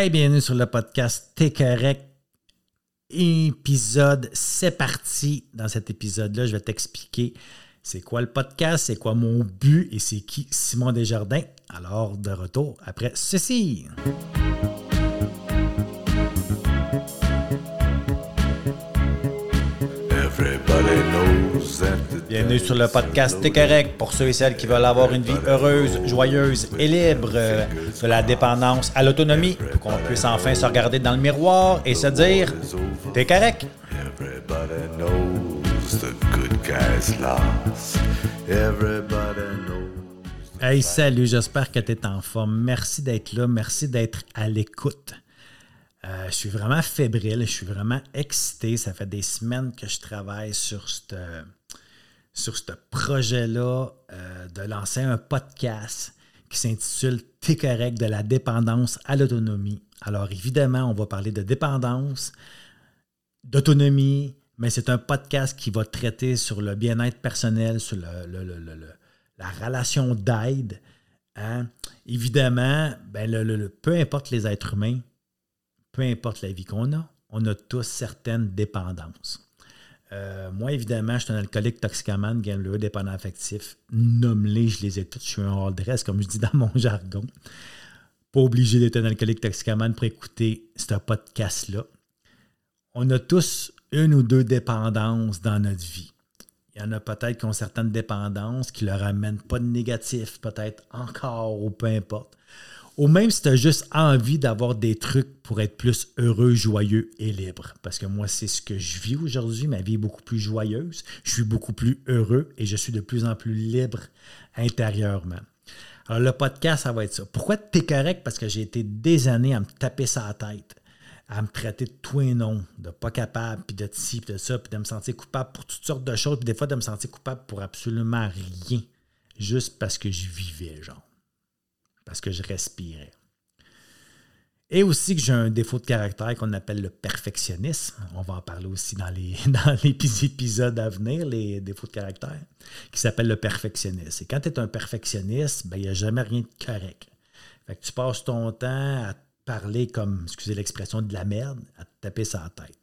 Hey, bienvenue sur le podcast T'es correct. Épisode, c'est parti. Dans cet épisode-là, je vais t'expliquer c'est quoi le podcast, c'est quoi mon but et c'est qui Simon Desjardins. Alors, de retour après ceci. Bienvenue sur le podcast T'es correct pour ceux et celles qui veulent avoir une vie heureuse, joyeuse et libre, euh, de la dépendance à l'autonomie, pour qu'on puisse enfin se regarder dans le miroir et se dire T'es correct. Hey, salut, j'espère que tu es en forme. Merci d'être là, merci d'être à l'écoute. Euh, je suis vraiment fébrile, je suis vraiment excité. Ça fait des semaines que je travaille sur ce sur ce projet-là euh, de lancer un podcast qui s'intitule T'es correct de la dépendance à l'autonomie. Alors évidemment, on va parler de dépendance, d'autonomie, mais c'est un podcast qui va traiter sur le bien-être personnel, sur la relation d'aide. Hein. Évidemment, ben peu importe les êtres humains, peu importe la vie qu'on a, on a tous certaines dépendances. Euh, moi, évidemment, je suis un alcoolique toxicomane, gambleur, dépendant affectif. Nomme-les, je les ai tous. Je suis un hors dress, comme je dis dans mon jargon. Pas obligé d'être un alcoolique toxicomane pour écouter ce podcast-là. On a tous une ou deux dépendances dans notre vie. Il y en a peut-être qui ont certaines dépendances qui ne leur amènent pas de négatif, peut-être encore ou peu importe. Ou même si tu as juste envie d'avoir des trucs pour être plus heureux, joyeux et libre. Parce que moi, c'est ce que je vis aujourd'hui. Ma vie est beaucoup plus joyeuse. Je suis beaucoup plus heureux et je suis de plus en plus libre intérieurement. Alors, le podcast, ça va être ça. Pourquoi tu es correct? Parce que j'ai été des années à me taper sa tête, à me traiter de tout et non, de pas capable, puis de ci, puis de ça, puis de me sentir coupable pour toutes sortes de choses, puis des fois de me sentir coupable pour absolument rien, juste parce que je vivais, genre parce que je respirais. Et aussi que j'ai un défaut de caractère qu'on appelle le perfectionnisme. On va en parler aussi dans les, dans épisodes à venir, les défauts de caractère, qui s'appelle le perfectionnisme. Et quand tu es un perfectionniste, ben, il n'y a jamais rien de correct. Fait tu passes ton temps à parler comme, excusez l'expression, de la merde, à te taper sa tête.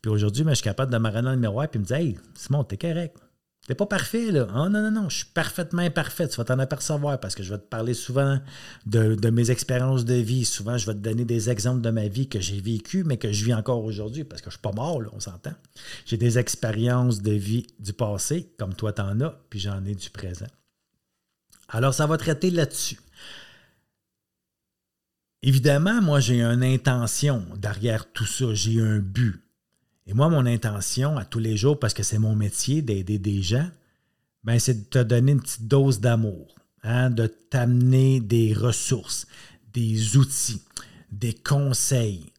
Puis aujourd'hui, ben, je suis capable de m'arrêter dans le miroir et me dire Hey, Simon, t'es correct. T'es pas parfait, là. Oh, non, non, non, je suis parfaitement imparfait. Tu vas t'en apercevoir parce que je vais te parler souvent de, mes expériences de vie. Souvent, je vais te donner des exemples de ma vie que j'ai vécu, mais que je vis encore aujourd'hui parce que je suis pas mort, là, on s'entend. J'ai des expériences de vie du passé, comme toi t'en as, puis j'en ai du présent. Alors, ça va traiter là-dessus. Évidemment, moi, j'ai une intention derrière tout ça. J'ai un but. Et moi, mon intention à tous les jours, parce que c'est mon métier d'aider des gens, ben, c'est de te donner une petite dose d'amour, hein, de t'amener des ressources, des outils, des conseils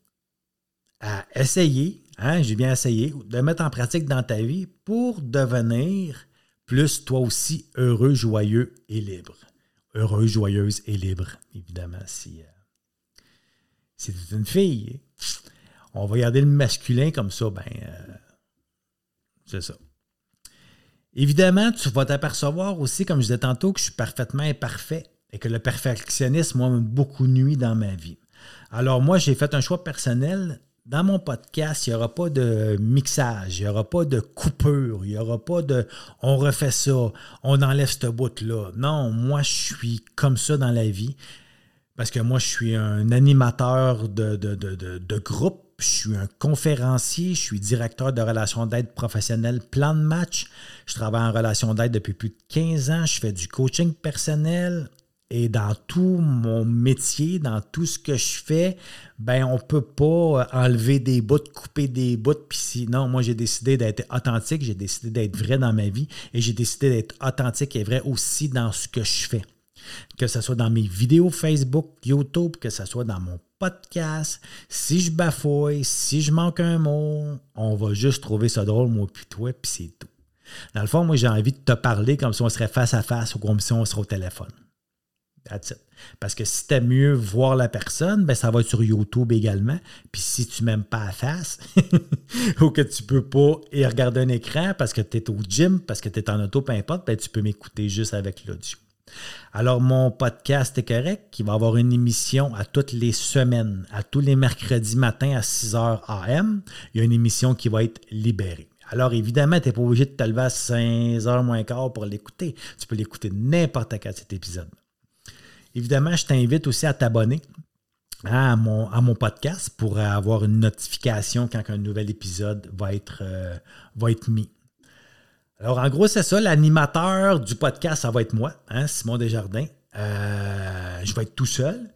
à essayer, hein, j'ai bien essayé, de mettre en pratique dans ta vie pour devenir plus toi aussi heureux, joyeux et libre. Heureux, joyeuse et libre, évidemment, si, euh, si tu es une fille on va garder le masculin comme ça, ben, euh, c'est ça. Évidemment, tu vas t'apercevoir aussi, comme je disais tantôt, que je suis parfaitement imparfait et que le perfectionnisme, moi, beaucoup nuit dans ma vie. Alors, moi, j'ai fait un choix personnel. Dans mon podcast, il n'y aura pas de mixage, il n'y aura pas de coupure, il n'y aura pas de on refait ça, on enlève ce bout-là. Non, moi, je suis comme ça dans la vie parce que moi, je suis un animateur de, de, de, de groupe je suis un conférencier, je suis directeur de relations d'aide professionnelle plan de match. Je travaille en relations d'aide depuis plus de 15 ans. Je fais du coaching personnel. Et dans tout mon métier, dans tout ce que je fais, ben on peut pas enlever des bouts, couper des bouts. Puis sinon, moi j'ai décidé d'être authentique, j'ai décidé d'être vrai dans ma vie et j'ai décidé d'être authentique et vrai aussi dans ce que je fais. Que ce soit dans mes vidéos Facebook, YouTube, que ce soit dans mon podcast. Si je bafouille, si je manque un mot, on va juste trouver ça drôle, moi puis toi, puis c'est tout. Dans le fond, moi, j'ai envie de te parler comme si on serait face à face ou comme si on serait au téléphone. Parce que si tu aimes mieux voir la personne, ben ça va être sur YouTube également. Puis si tu m'aimes pas à face, ou que tu peux pas y regarder un écran parce que tu es au gym, parce que tu es en auto, peu importe, ben tu peux m'écouter juste avec l'audio. Alors, mon podcast est correct, qui va avoir une émission à toutes les semaines, à tous les mercredis matins à 6h AM. Il y a une émission qui va être libérée. Alors, évidemment, tu n'es pas obligé de te lever à 5h moins quart pour l'écouter. Tu peux l'écouter n'importe quand cet épisode. Évidemment, je t'invite aussi à t'abonner à mon, podcast pour avoir une notification quand un nouvel épisode va être, euh, va être mis. Alors, en gros, c'est ça. L'animateur du podcast, ça va être moi, hein, Simon Desjardins. Euh, je vais être tout seul.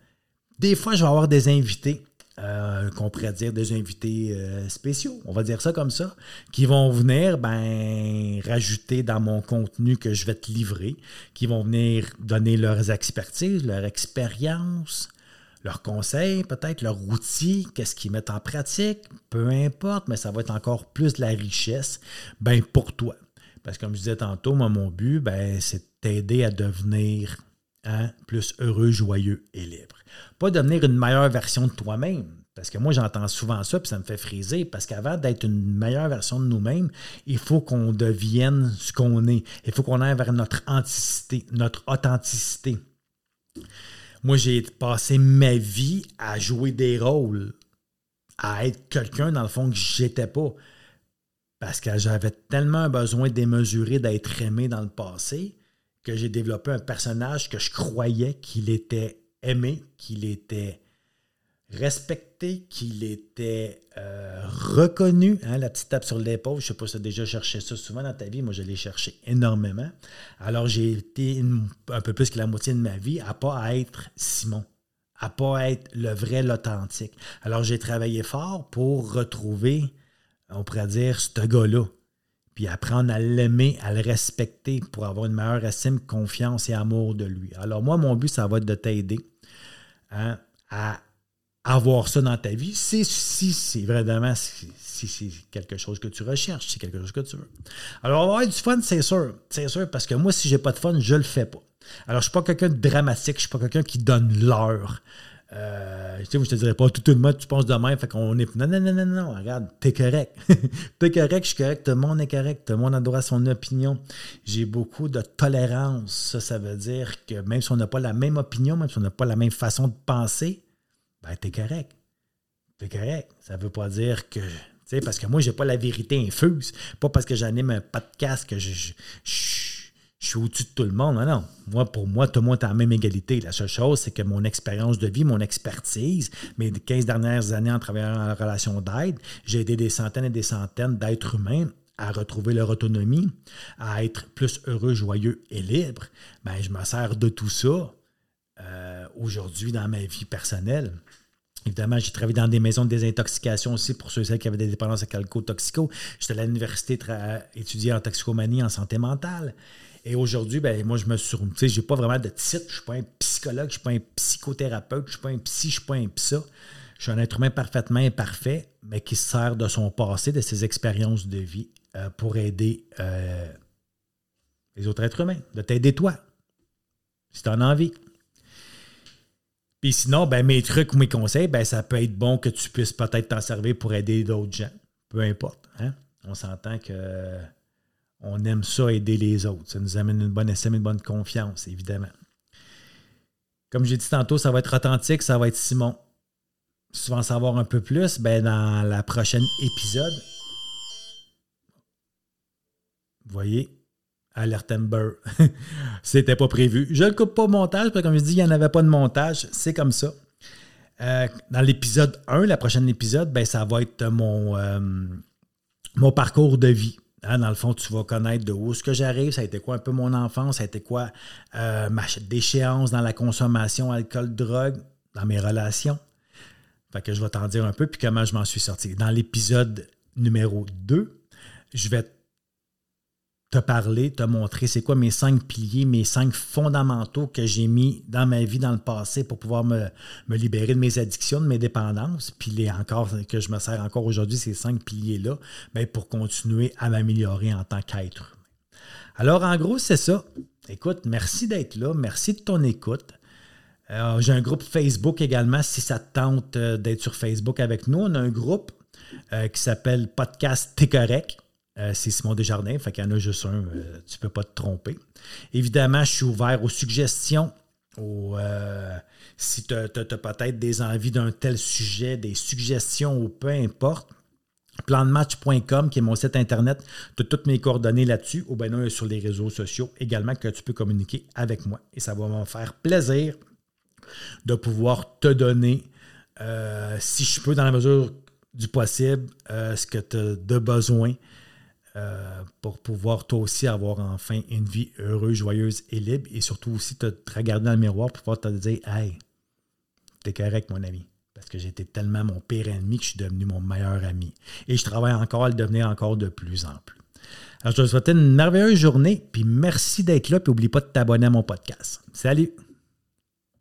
Des fois, je vais avoir des invités, euh, qu'on pourrait dire des invités euh, spéciaux, on va dire ça comme ça, qui vont venir ben, rajouter dans mon contenu que je vais te livrer, qui vont venir donner leurs expertises, leur expérience, leurs conseils, peut-être leurs outils, qu'est-ce qu'ils mettent en pratique, peu importe, mais ça va être encore plus de la richesse ben, pour toi. Parce que comme je disais tantôt, moi, mon but, ben, c'est t'aider à devenir hein, plus heureux, joyeux et libre. Pas devenir une meilleure version de toi-même. Parce que moi, j'entends souvent ça, puis ça me fait friser. Parce qu'avant d'être une meilleure version de nous-mêmes, il faut qu'on devienne ce qu'on est. Il faut qu'on aille vers notre authenticité, notre authenticité. Moi, j'ai passé ma vie à jouer des rôles, à être quelqu'un, dans le fond, que j'étais pas parce que j'avais tellement besoin démesuré d'être aimé dans le passé que j'ai développé un personnage que je croyais qu'il était aimé, qu'il était respecté, qu'il était euh, reconnu. Hein, la petite tape sur l'épaule, je ne sais pas si tu as déjà cherché ça souvent dans ta vie, moi je l'ai cherché énormément. Alors j'ai été un peu plus que la moitié de ma vie à pas être Simon, à pas être le vrai, l'authentique. Alors j'ai travaillé fort pour retrouver on pourrait dire, ce gars-là. Puis apprendre à l'aimer, à le respecter pour avoir une meilleure estime, confiance et amour de lui. Alors moi, mon but, ça va être de t'aider hein, à avoir ça dans ta vie, si, c'est vraiment si, c'est quelque chose que tu recherches, si c'est quelque chose que tu veux. Alors, avoir du fun, c'est sûr. C'est sûr, parce que moi, si j'ai pas de fun, je le fais pas. Alors, je suis pas quelqu'un de dramatique, je suis pas quelqu'un qui donne l'heure. Euh, je te dirais pas tout le monde, tu penses de même, fait qu'on est. Non, non, non, non, non, regarde, t'es correct. t'es correct, je suis correct, tout le monde est correct, tout le monde a droit à son opinion. J'ai beaucoup de tolérance. Ça, ça veut dire que même si on n'a pas la même opinion, même si on n'a pas la même façon de penser, ben, t'es correct. T'es correct. Ça veut pas dire que. Tu sais, parce que moi, j'ai pas la vérité infuse. Pas parce que j'anime un podcast que je, je je suis au-dessus de tout le monde. Non, non. Moi, pour moi, tout le monde est à la même égalité. La seule chose, c'est que mon expérience de vie, mon expertise, mes 15 dernières années en travaillant en relation d'aide, j'ai aidé des centaines et des centaines d'êtres humains à retrouver leur autonomie, à être plus heureux, joyeux et libre. Ben, je me sers de tout ça euh, aujourd'hui dans ma vie personnelle. Évidemment, j'ai travaillé dans des maisons de désintoxication aussi pour ceux et celles qui avaient des dépendances alcool-toxico. J'étais à l'université étudier en toxicomanie, en santé mentale. Et aujourd'hui, ben, moi, je me suis. Tu sais, j'ai pas vraiment de titre. Je suis pas un psychologue, je suis pas un psychothérapeute, je suis pas un psy, je suis pas un psa. Je suis un être humain parfaitement imparfait, mais qui se sert de son passé, de ses expériences de vie euh, pour aider euh, les autres êtres humains, de t'aider toi, si tu en as envie. Puis sinon, ben, mes trucs ou mes conseils, ben, ça peut être bon que tu puisses peut-être t'en servir pour aider d'autres gens. Peu importe. Hein? On s'entend que on aime ça aider les autres. Ça nous amène une bonne estime, une bonne confiance, évidemment. Comme j'ai dit tantôt, ça va être authentique, ça va être Simon. Si tu veux en savoir un peu plus, ben dans la prochaine épisode, vous voyez, Alert Amber. C'était pas prévu. Je ne coupe pas au montage, parce que comme je dis, il n'y en avait pas de montage. C'est comme ça. Euh, dans l'épisode 1, la prochaine épisode, ben, ça va être mon, euh, mon parcours de vie. Hein, dans le fond, tu vas connaître de où ce que j'arrive, ça a été quoi un peu mon enfance, ça a été quoi euh, ma déchéance dans la consommation, alcool, drogue, dans mes relations? Fait que je vais t'en dire un peu, puis comment je m'en suis sorti. Dans l'épisode numéro 2, je vais te parler, te montrer c'est quoi mes cinq piliers, mes cinq fondamentaux que j'ai mis dans ma vie dans le passé pour pouvoir me, libérer de mes addictions, de mes dépendances, puis les encore que je me sers encore aujourd'hui, ces cinq piliers-là, ben, pour continuer à m'améliorer en tant qu'être. Alors, en gros, c'est ça. Écoute, merci d'être là. Merci de ton écoute. Euh, j'ai un groupe Facebook également, si ça te tente euh, d'être sur Facebook avec nous. On a un groupe euh, qui s'appelle Podcast T'es correct. Euh, c'est Simon Desjardins, fait qu'il y en a juste un, euh, tu peux pas te tromper. Évidemment, je suis ouvert aux suggestions, si tu as, peut-être des envies d'un tel sujet, des suggestions ou peu importe. Plandematch.com, qui est mon site internet, tu as toutes mes coordonnées là-dessus, ou bien sur les réseaux sociaux également que tu peux communiquer avec moi. Et ça va me faire plaisir de pouvoir te donner, euh, si je peux, dans la mesure du possible, euh, ce que tu as de besoin euh, pour pouvoir toi aussi avoir enfin une vie heureuse, joyeuse et libre. Et surtout aussi te, regarder dans le miroir pour pouvoir te dire Hey, t'es correct, mon ami. Parce que j'étais tellement mon pire ennemi que je suis devenu mon meilleur ami. Et je travaille encore à le devenir encore de plus en plus. Alors, je te souhaite une merveilleuse journée, puis merci d'être là, puis n'oublie pas de t'abonner à mon podcast. Salut!